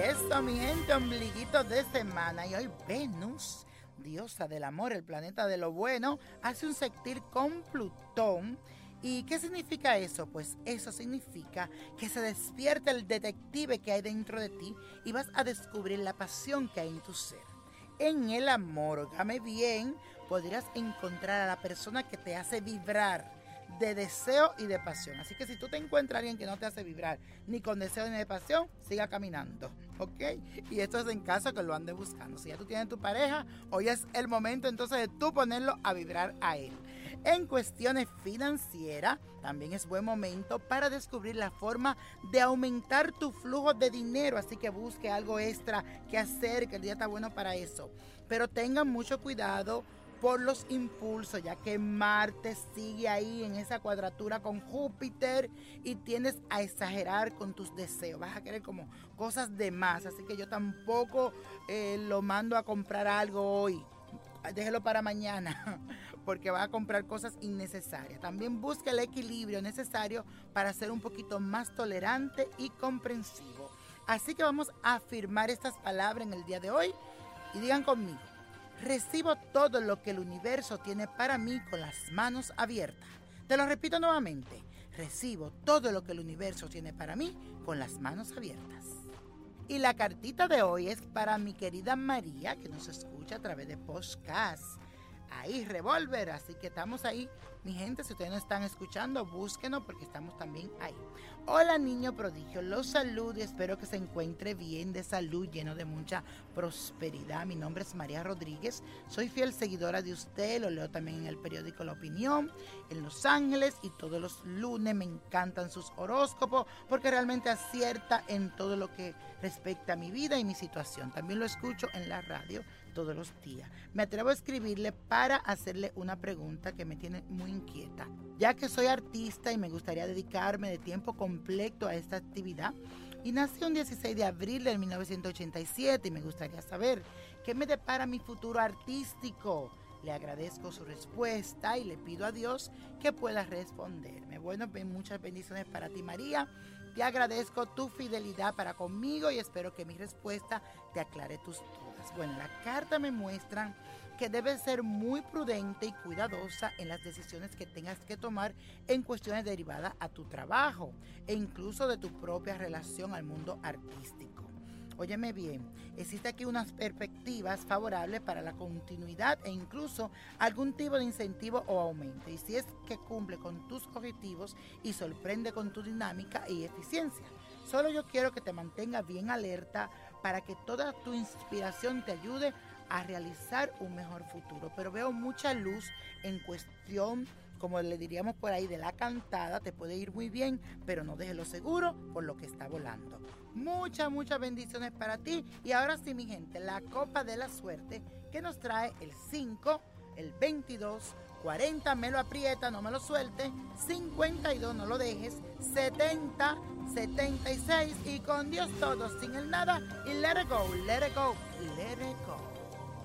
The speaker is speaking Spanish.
eso, mi gente, ombliguito de semana. Y hoy Venus, diosa del amor, el planeta de lo bueno, hace un sextil con Plutón. ¿Y qué significa eso? Pues eso significa que se despierta el detective que hay dentro de ti y vas a descubrir la pasión que hay en tu ser. En el amor, ógame bien, podrías encontrar a la persona que te hace vibrar de deseo y de pasión. Así que si tú te encuentras a alguien que no te hace vibrar ni con deseo ni de pasión, siga caminando, ¿ok? Y esto es en caso que lo andes buscando. Si ya tú tienes tu pareja, hoy es el momento entonces de tú ponerlo a vibrar a él. En cuestiones financieras, también es buen momento para descubrir la forma de aumentar tu flujo de dinero, así que busque algo extra que hacer, que el día está bueno para eso. Pero tengan mucho cuidado por los impulsos, ya que Marte sigue ahí en esa cuadratura con Júpiter y tienes a exagerar con tus deseos. Vas a querer como cosas de más, así que yo tampoco eh, lo mando a comprar algo hoy. Déjelo para mañana, porque va a comprar cosas innecesarias. También busca el equilibrio necesario para ser un poquito más tolerante y comprensivo. Así que vamos a afirmar estas palabras en el día de hoy y digan conmigo. Recibo todo lo que el universo tiene para mí con las manos abiertas. Te lo repito nuevamente. Recibo todo lo que el universo tiene para mí con las manos abiertas. Y la cartita de hoy es para mi querida María, que nos escucha a través de podcast ahí, Revolver. Así que estamos ahí. Mi gente, si ustedes no están escuchando, búsquenos porque estamos también ahí. Hola niño prodigio, los saludo y espero que se encuentre bien de salud, lleno de mucha prosperidad. Mi nombre es María Rodríguez, soy fiel seguidora de usted, lo leo también en el periódico La Opinión, en Los Ángeles y todos los lunes me encantan sus horóscopos porque realmente acierta en todo lo que respecta a mi vida y mi situación. También lo escucho en la radio todos los días. Me atrevo a escribirle para hacerle una pregunta que me tiene muy inquieta. Ya que soy artista y me gustaría dedicarme de tiempo completo a esta actividad, y nací un 16 de abril de 1987 y me gustaría saber qué me depara mi futuro artístico. Le agradezco su respuesta y le pido a Dios que pueda responderme. Bueno, muchas bendiciones para ti, María. Te agradezco tu fidelidad para conmigo y espero que mi respuesta te aclare tus dudas. Bueno, la carta me muestra que debes ser muy prudente y cuidadosa en las decisiones que tengas que tomar en cuestiones derivadas a tu trabajo e incluso de tu propia relación al mundo artístico. Óyeme bien, existe aquí unas perspectivas favorables para la continuidad e incluso algún tipo de incentivo o aumento. Y si es que cumple con tus objetivos y sorprende con tu dinámica y eficiencia. Solo yo quiero que te mantengas bien alerta para que toda tu inspiración te ayude a realizar un mejor futuro. Pero veo mucha luz en cuestión, como le diríamos por ahí, de la cantada. Te puede ir muy bien, pero no dejes lo seguro por lo que está volando. Muchas, muchas bendiciones para ti. Y ahora sí, mi gente, la copa de la suerte que nos trae el 5, el 22, 40, me lo aprieta, no me lo suelte, 52, no lo dejes, 70, 76 y con Dios todo, sin el nada y let it go, let it go, let it go.